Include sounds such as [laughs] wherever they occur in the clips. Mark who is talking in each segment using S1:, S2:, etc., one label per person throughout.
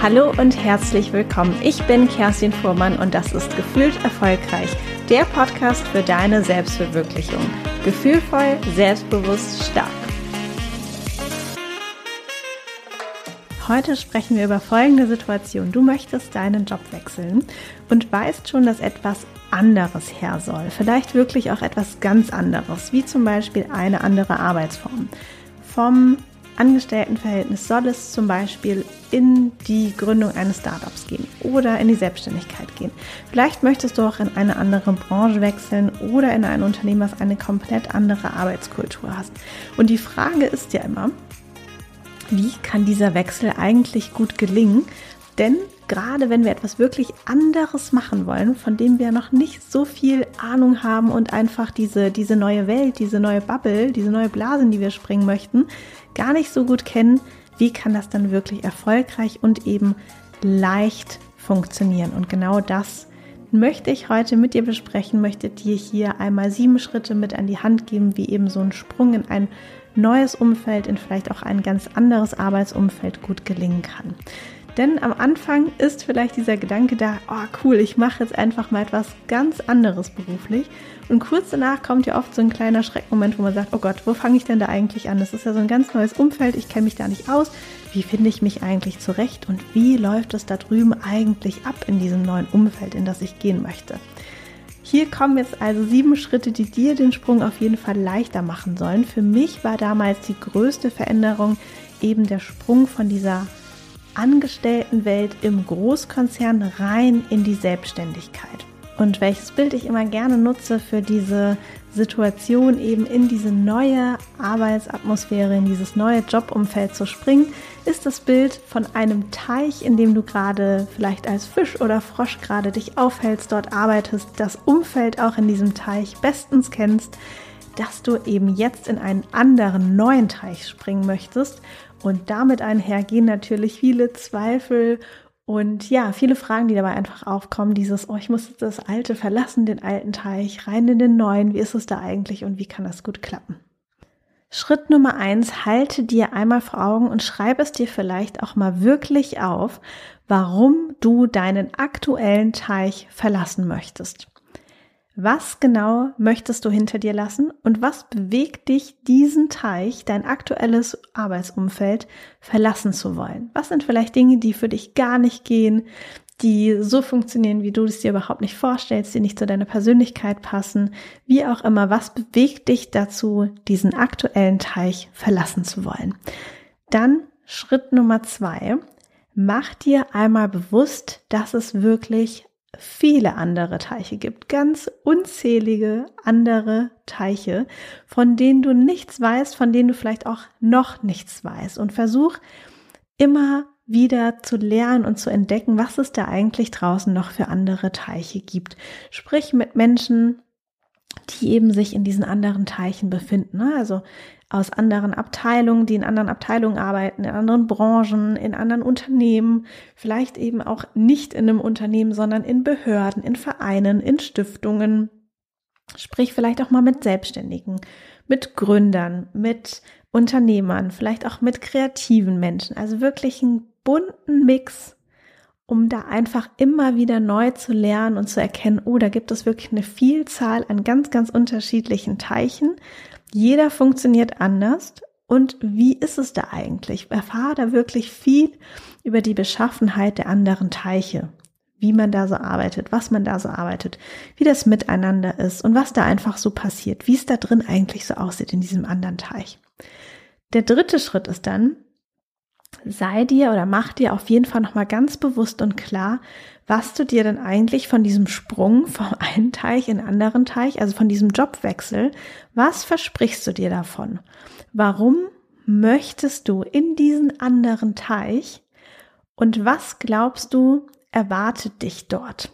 S1: Hallo und herzlich willkommen. Ich bin Kerstin Fuhrmann und das ist Gefühlt Erfolgreich, der Podcast für deine Selbstverwirklichung. Gefühlvoll, selbstbewusst, stark. Heute sprechen wir über folgende Situation. Du möchtest deinen Job wechseln und weißt schon, dass etwas anderes her soll. Vielleicht wirklich auch etwas ganz anderes, wie zum Beispiel eine andere Arbeitsform. Vom Angestelltenverhältnis soll es zum Beispiel in die Gründung eines Startups gehen oder in die Selbstständigkeit gehen. Vielleicht möchtest du auch in eine andere Branche wechseln oder in ein Unternehmen, was eine komplett andere Arbeitskultur hast. Und die Frage ist ja immer, wie kann dieser Wechsel eigentlich gut gelingen? Denn gerade wenn wir etwas wirklich anderes machen wollen, von dem wir noch nicht so viel Ahnung haben und einfach diese, diese neue Welt, diese neue Bubble, diese neue Blase, in die wir springen möchten, gar nicht so gut kennen, wie kann das dann wirklich erfolgreich und eben leicht funktionieren? Und genau das möchte ich heute mit dir besprechen, möchte dir hier einmal sieben Schritte mit an die Hand geben, wie eben so ein Sprung in ein neues Umfeld, in vielleicht auch ein ganz anderes Arbeitsumfeld gut gelingen kann. Denn am Anfang ist vielleicht dieser Gedanke da, oh cool, ich mache jetzt einfach mal etwas ganz anderes beruflich. Und kurz danach kommt ja oft so ein kleiner Schreckmoment, wo man sagt, oh Gott, wo fange ich denn da eigentlich an? Das ist ja so ein ganz neues Umfeld, ich kenne mich da nicht aus. Wie finde ich mich eigentlich zurecht und wie läuft es da drüben eigentlich ab in diesem neuen Umfeld, in das ich gehen möchte? Hier kommen jetzt also sieben Schritte, die dir den Sprung auf jeden Fall leichter machen sollen. Für mich war damals die größte Veränderung eben der Sprung von dieser Angestelltenwelt im Großkonzern rein in die Selbstständigkeit. Und welches Bild ich immer gerne nutze für diese Situation, eben in diese neue Arbeitsatmosphäre, in dieses neue Jobumfeld zu springen, ist das Bild von einem Teich, in dem du gerade vielleicht als Fisch oder Frosch gerade dich aufhältst, dort arbeitest, das Umfeld auch in diesem Teich bestens kennst, dass du eben jetzt in einen anderen neuen Teich springen möchtest und damit einhergehen natürlich viele Zweifel und ja, viele Fragen, die dabei einfach aufkommen. Dieses, oh, ich muss das Alte verlassen, den alten Teich, rein in den neuen. Wie ist es da eigentlich und wie kann das gut klappen? Schritt Nummer eins, halte dir einmal vor Augen und schreibe es dir vielleicht auch mal wirklich auf, warum du deinen aktuellen Teich verlassen möchtest. Was genau möchtest du hinter dir lassen und was bewegt dich, diesen Teich, dein aktuelles Arbeitsumfeld verlassen zu wollen? Was sind vielleicht Dinge, die für dich gar nicht gehen, die so funktionieren, wie du es dir überhaupt nicht vorstellst, die nicht zu deiner Persönlichkeit passen? Wie auch immer, was bewegt dich dazu, diesen aktuellen Teich verlassen zu wollen? Dann Schritt Nummer zwei. Mach dir einmal bewusst, dass es wirklich viele andere Teiche gibt, ganz unzählige andere Teiche, von denen du nichts weißt, von denen du vielleicht auch noch nichts weißt und versuch immer wieder zu lernen und zu entdecken, was es da eigentlich draußen noch für andere Teiche gibt. Sprich mit Menschen, die eben sich in diesen anderen Teichen befinden. Ne? Also aus anderen Abteilungen, die in anderen Abteilungen arbeiten, in anderen Branchen, in anderen Unternehmen, vielleicht eben auch nicht in einem Unternehmen, sondern in Behörden, in Vereinen, in Stiftungen. Sprich vielleicht auch mal mit Selbstständigen, mit Gründern, mit Unternehmern, vielleicht auch mit kreativen Menschen. Also wirklich einen bunten Mix, um da einfach immer wieder neu zu lernen und zu erkennen, oh, da gibt es wirklich eine Vielzahl an ganz, ganz unterschiedlichen Teichen, jeder funktioniert anders. Und wie ist es da eigentlich? Erfahre da wirklich viel über die Beschaffenheit der anderen Teiche, wie man da so arbeitet, was man da so arbeitet, wie das miteinander ist und was da einfach so passiert, wie es da drin eigentlich so aussieht in diesem anderen Teich. Der dritte Schritt ist dann, sei dir oder mach dir auf jeden Fall nochmal ganz bewusst und klar, was du dir denn eigentlich von diesem Sprung vom [laughs] einen Teich in den anderen Teich, also von diesem Jobwechsel, was versprichst du dir davon? Warum möchtest du in diesen anderen Teich und was glaubst du erwartet dich dort?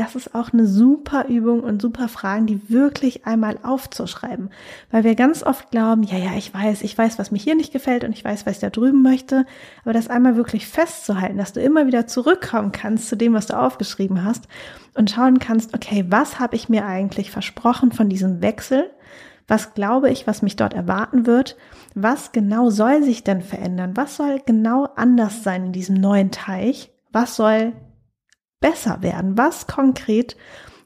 S1: Das ist auch eine super Übung und super Fragen, die wirklich einmal aufzuschreiben. Weil wir ganz oft glauben, ja, ja, ich weiß, ich weiß, was mir hier nicht gefällt und ich weiß, was ich da drüben möchte. Aber das einmal wirklich festzuhalten, dass du immer wieder zurückkommen kannst zu dem, was du aufgeschrieben hast und schauen kannst, okay, was habe ich mir eigentlich versprochen von diesem Wechsel? Was glaube ich, was mich dort erwarten wird? Was genau soll sich denn verändern? Was soll genau anders sein in diesem neuen Teich? Was soll besser werden? Was konkret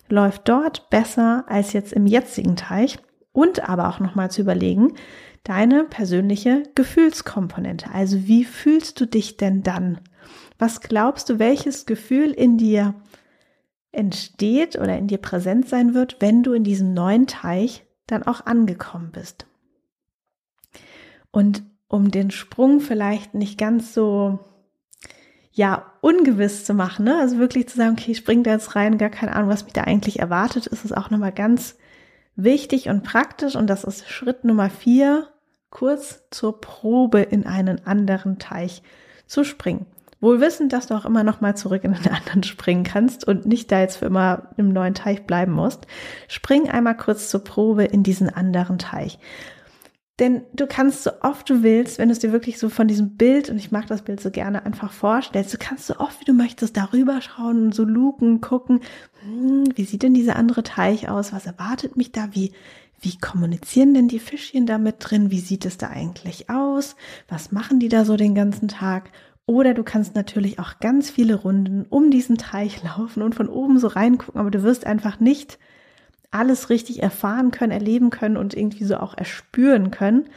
S1: läuft dort besser als jetzt im jetzigen Teich? Und aber auch nochmal zu überlegen, deine persönliche Gefühlskomponente. Also wie fühlst du dich denn dann? Was glaubst du, welches Gefühl in dir entsteht oder in dir präsent sein wird, wenn du in diesem neuen Teich dann auch angekommen bist? Und um den Sprung vielleicht nicht ganz so ja, ungewiss zu machen, ne? Also wirklich zu sagen, okay, ich spring da jetzt rein, gar keine Ahnung, was mich da eigentlich erwartet, ist es auch nochmal ganz wichtig und praktisch. Und das ist Schritt Nummer vier, kurz zur Probe in einen anderen Teich zu springen. Wohl wissend, dass du auch immer noch mal zurück in den anderen springen kannst und nicht da jetzt für immer im neuen Teich bleiben musst. Spring einmal kurz zur Probe in diesen anderen Teich. Denn du kannst so oft du willst, wenn du es dir wirklich so von diesem Bild, und ich mag das Bild so gerne, einfach vorstellst, du kannst so oft wie du möchtest darüber schauen und so luken, gucken, hm, wie sieht denn dieser andere Teich aus, was erwartet mich da, wie, wie kommunizieren denn die Fischchen da mit drin, wie sieht es da eigentlich aus, was machen die da so den ganzen Tag? Oder du kannst natürlich auch ganz viele Runden um diesen Teich [laughs] laufen und von oben so reingucken, aber du wirst einfach nicht alles richtig erfahren können, erleben können und irgendwie so auch erspüren können.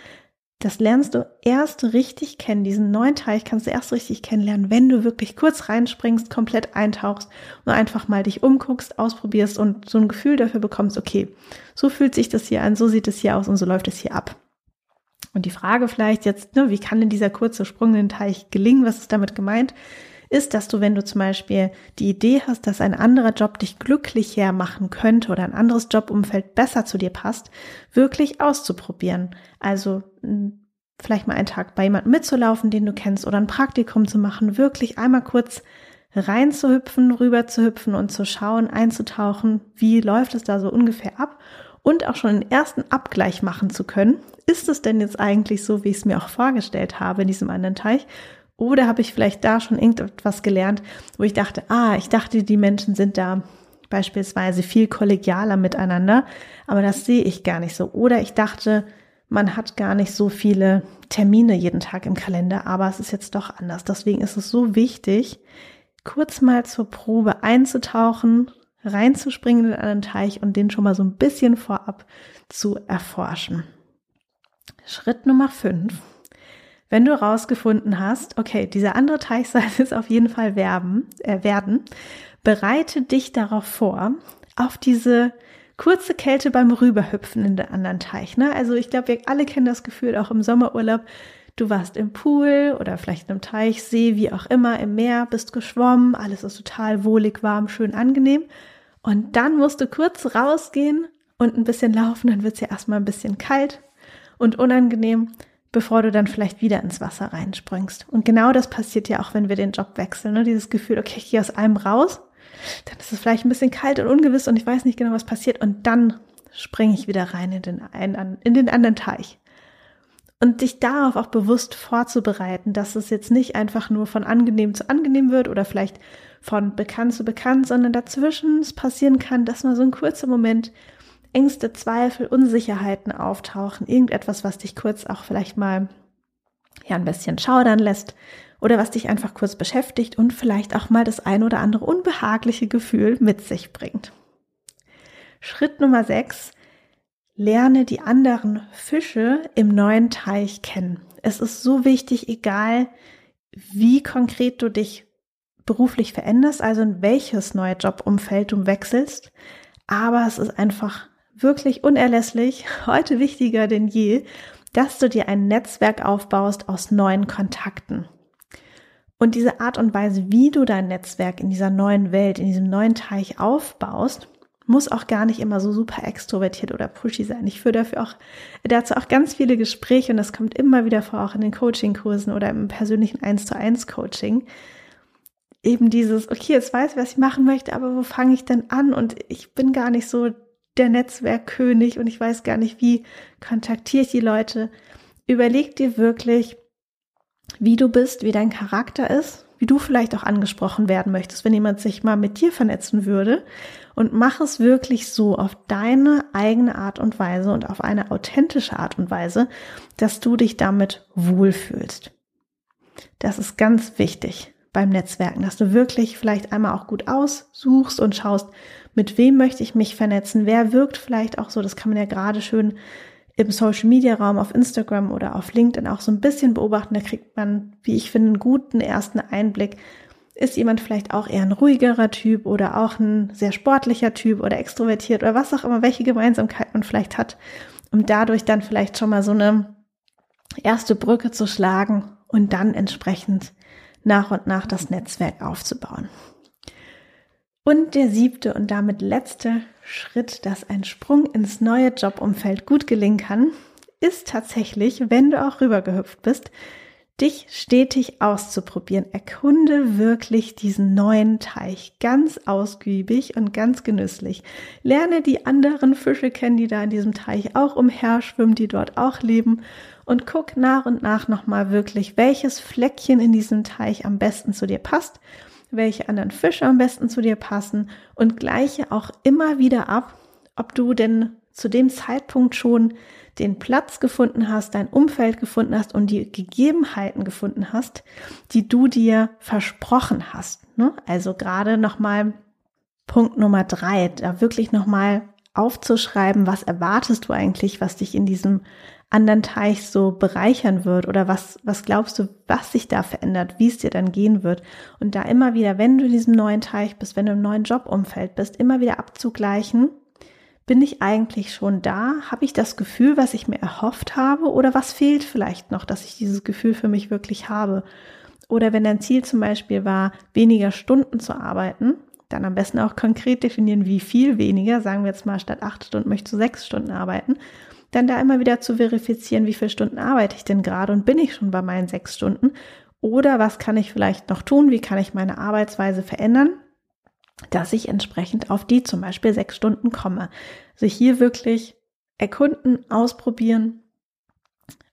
S1: Das lernst du erst richtig kennen. Diesen neuen Teich kannst du erst richtig kennenlernen, wenn du wirklich kurz reinspringst, komplett eintauchst und einfach mal dich umguckst, ausprobierst und so ein Gefühl dafür bekommst, okay, so fühlt sich das hier an, so sieht es hier aus und so läuft es hier ab. Und die Frage vielleicht jetzt, ne, wie kann denn dieser kurze Sprung in den Teich gelingen? Was ist damit gemeint? Ist, dass du, wenn du zum Beispiel die Idee hast, dass ein anderer Job dich glücklicher machen könnte oder ein anderes Jobumfeld besser zu dir passt, wirklich auszuprobieren. Also vielleicht mal einen Tag bei jemandem mitzulaufen, den du kennst, oder ein Praktikum zu machen, wirklich einmal kurz reinzuhüpfen, rüber zu hüpfen und zu schauen, einzutauchen, wie läuft es da so ungefähr ab und auch schon den ersten Abgleich machen zu können. Ist es denn jetzt eigentlich so, wie ich es mir auch vorgestellt habe in diesem anderen Teich? Oder habe ich vielleicht da schon irgendetwas gelernt, wo ich dachte, ah, ich dachte, die Menschen sind da beispielsweise viel kollegialer miteinander, aber das sehe ich gar nicht so. Oder ich dachte, man hat gar nicht so viele Termine jeden Tag im Kalender, aber es ist jetzt doch anders. Deswegen ist es so wichtig, kurz mal zur Probe einzutauchen, reinzuspringen in einen Teich und den schon mal so ein bisschen vorab zu erforschen. Schritt Nummer fünf. Wenn du herausgefunden hast, okay, dieser andere Teich [laughs] soll es auf jeden Fall werben, äh, werden, bereite dich darauf vor, auf diese kurze Kälte beim Rüberhüpfen in den anderen Teich. Ne? Also ich glaube, wir alle kennen das Gefühl, auch im Sommerurlaub, du warst im Pool oder vielleicht im Teich, See, wie auch immer, im Meer, bist geschwommen, alles ist total wohlig, warm, schön, angenehm. Und dann musst du kurz rausgehen und ein bisschen laufen, dann wird es ja erstmal ein bisschen kalt und unangenehm, bevor du dann vielleicht wieder ins Wasser reinspringst. Und genau das passiert ja auch, wenn wir den Job wechseln. Ne? Dieses Gefühl, okay, ich gehe aus einem raus, dann ist es vielleicht ein bisschen kalt und ungewiss und ich weiß nicht genau, was passiert. Und dann springe ich wieder rein in den, in den anderen Teich. Und dich darauf auch bewusst vorzubereiten, dass es jetzt nicht einfach nur von angenehm zu angenehm wird oder vielleicht von bekannt zu bekannt, sondern dazwischen es passieren kann, dass mal so ein kurzer Moment Ängste, Zweifel, Unsicherheiten auftauchen, irgendetwas, was dich kurz auch vielleicht mal ja ein bisschen schaudern lässt oder was dich einfach kurz beschäftigt und vielleicht auch mal das ein oder andere unbehagliche Gefühl mit sich bringt. Schritt Nummer 6. Lerne die anderen Fische im neuen Teich kennen. Es ist so wichtig, egal wie konkret du dich beruflich veränderst, also in welches neue Jobumfeld du wechselst. Aber es ist einfach wirklich unerlässlich, heute wichtiger denn je, dass du dir ein Netzwerk aufbaust aus neuen Kontakten. Und diese Art und Weise, wie du dein Netzwerk in dieser neuen Welt, in diesem neuen Teich aufbaust, muss auch gar nicht immer so super extrovertiert oder pushy sein. Ich führe dafür auch dazu auch ganz viele Gespräche und das kommt immer wieder vor, auch in den Coaching-Kursen oder im persönlichen 1 zu 1 Coaching. Eben dieses, okay, jetzt weiß ich, was ich machen möchte, aber wo fange ich denn an? Und ich bin gar nicht so der Netzwerkkönig und ich weiß gar nicht, wie kontaktiere ich die Leute. Überleg dir wirklich, wie du bist, wie dein Charakter ist wie du vielleicht auch angesprochen werden möchtest, wenn jemand sich mal mit dir vernetzen würde. Und mach es wirklich so auf deine eigene Art und Weise und auf eine authentische Art und Weise, dass du dich damit wohlfühlst. Das ist ganz wichtig beim Netzwerken, dass du wirklich vielleicht einmal auch gut aussuchst und schaust, mit wem möchte ich mich vernetzen, wer wirkt vielleicht auch so, das kann man ja gerade schön im Social Media Raum auf Instagram oder auf LinkedIn auch so ein bisschen beobachten. Da kriegt man, wie ich finde, einen guten ersten Einblick. Ist jemand vielleicht auch eher ein ruhigerer Typ oder auch ein sehr sportlicher Typ oder extrovertiert oder was auch immer, welche Gemeinsamkeit man vielleicht hat, um dadurch dann vielleicht schon mal so eine erste Brücke zu schlagen und dann entsprechend nach und nach das Netzwerk aufzubauen. Und der siebte und damit letzte Schritt, dass ein Sprung ins neue Jobumfeld gut gelingen kann, ist tatsächlich, wenn du auch rübergehüpft bist, dich stetig auszuprobieren. Erkunde wirklich diesen neuen Teich ganz ausgiebig und ganz genüsslich. Lerne die anderen Fische kennen, die da in diesem Teich auch umherschwimmen, die dort auch leben und guck nach und nach nochmal wirklich, welches Fleckchen in diesem Teich am besten zu dir passt welche anderen Fische am besten zu dir passen und gleiche auch immer wieder ab, ob du denn zu dem Zeitpunkt schon den Platz gefunden hast, dein Umfeld gefunden hast und die Gegebenheiten gefunden hast, die du dir versprochen hast. Ne? Also gerade nochmal Punkt Nummer drei, da wirklich nochmal aufzuschreiben, was erwartest du eigentlich, was dich in diesem anderen Teich so bereichern wird oder was, was glaubst du, was sich da verändert, wie es dir dann gehen wird. Und da immer wieder, wenn du in diesem neuen Teich bist, wenn du im neuen Jobumfeld bist, immer wieder abzugleichen, bin ich eigentlich schon da? Habe ich das Gefühl, was ich mir erhofft habe? Oder was fehlt vielleicht noch, dass ich dieses Gefühl für mich wirklich habe? Oder wenn dein Ziel zum Beispiel war, weniger Stunden zu arbeiten, dann am besten auch konkret definieren, wie viel weniger. Sagen wir jetzt mal, statt acht Stunden möchtest du sechs Stunden arbeiten dann da immer wieder zu verifizieren, wie viele Stunden arbeite ich denn gerade und bin ich schon bei meinen sechs Stunden oder was kann ich vielleicht noch tun, wie kann ich meine Arbeitsweise verändern, dass ich entsprechend auf die zum Beispiel sechs Stunden komme. Also hier wirklich erkunden, ausprobieren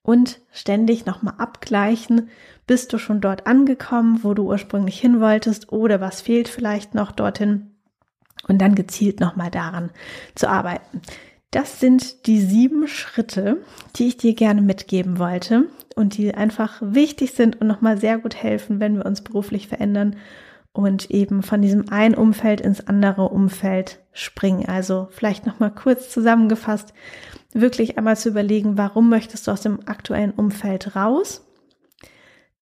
S1: und ständig nochmal abgleichen, bist du schon dort angekommen, wo du ursprünglich hin wolltest oder was fehlt vielleicht noch dorthin und dann gezielt nochmal daran zu arbeiten. Das sind die sieben Schritte, die ich dir gerne mitgeben wollte und die einfach wichtig sind und nochmal sehr gut helfen, wenn wir uns beruflich verändern und eben von diesem einen Umfeld ins andere Umfeld springen. Also vielleicht nochmal kurz zusammengefasst, wirklich einmal zu überlegen, warum möchtest du aus dem aktuellen Umfeld raus?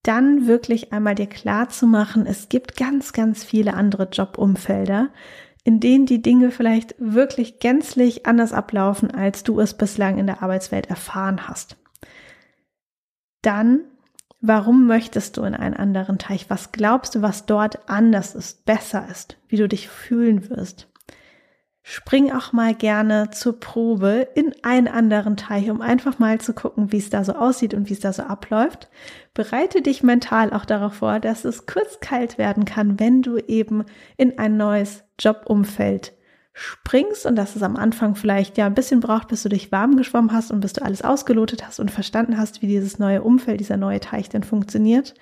S1: Dann wirklich einmal dir klar zu machen, es gibt ganz, ganz viele andere Jobumfelder, in denen die Dinge vielleicht wirklich gänzlich anders ablaufen, als du es bislang in der Arbeitswelt erfahren hast. Dann, warum möchtest du in einen anderen Teich? Was glaubst du, was dort anders ist, besser ist, wie du dich fühlen wirst? Spring auch mal gerne zur Probe in einen anderen Teich, um einfach mal zu gucken, wie es da so aussieht und wie es da so abläuft. Bereite dich mental auch darauf vor, dass es kurz kalt werden kann, wenn du eben in ein neues Jobumfeld springst und dass es am Anfang vielleicht ja ein bisschen braucht, bis du dich warm geschwommen hast und bis du alles ausgelotet hast und verstanden hast, wie dieses neue Umfeld, dieser neue Teich denn funktioniert.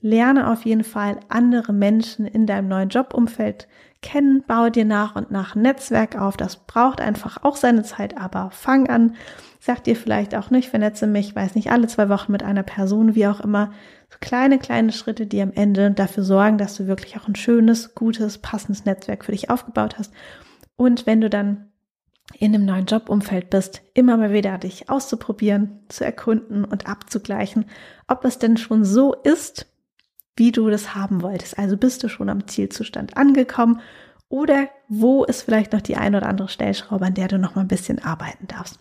S1: Lerne auf jeden Fall andere Menschen in deinem neuen Jobumfeld kennen, baue dir nach und nach ein Netzwerk auf. Das braucht einfach auch seine Zeit, aber fang an. Sag dir vielleicht auch nicht, vernetze mich, weiß nicht, alle zwei Wochen mit einer Person, wie auch immer. So kleine, kleine Schritte, die am Ende dafür sorgen, dass du wirklich auch ein schönes, gutes, passendes Netzwerk für dich aufgebaut hast. Und wenn du dann in einem neuen Jobumfeld bist, immer mal wieder dich auszuprobieren, zu erkunden und abzugleichen, ob es denn schon so ist, wie du das haben wolltest. Also bist du schon am Zielzustand angekommen oder wo ist vielleicht noch die ein oder andere Stellschraube, an der du noch mal ein bisschen arbeiten darfst.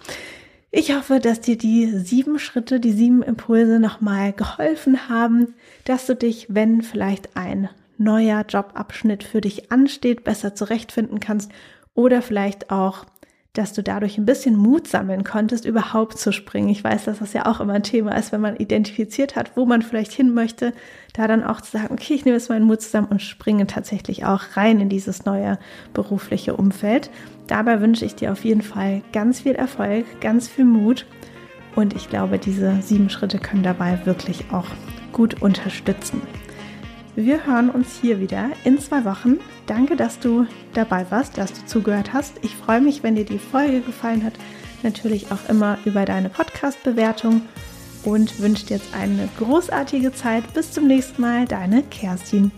S1: Ich hoffe, dass dir die sieben Schritte, die sieben Impulse nochmal geholfen haben, dass du dich, wenn vielleicht ein neuer Jobabschnitt für dich ansteht, besser zurechtfinden kannst oder vielleicht auch dass du dadurch ein bisschen Mut sammeln konntest, überhaupt zu springen. Ich weiß, dass das ja auch immer ein Thema ist, wenn man identifiziert hat, wo man vielleicht hin möchte, da dann auch zu sagen, okay, ich nehme jetzt meinen Mut zusammen und springe tatsächlich auch rein in dieses neue berufliche Umfeld. Dabei wünsche ich dir auf jeden Fall ganz viel Erfolg, ganz viel Mut und ich glaube, diese sieben Schritte können dabei wirklich auch gut unterstützen. Wir hören uns hier wieder in zwei Wochen. Danke, dass du dabei warst, dass du zugehört hast. Ich freue mich, wenn dir die Folge gefallen hat. Natürlich auch immer über deine Podcast-Bewertung und wünsche dir jetzt eine großartige Zeit. Bis zum nächsten Mal, deine Kerstin.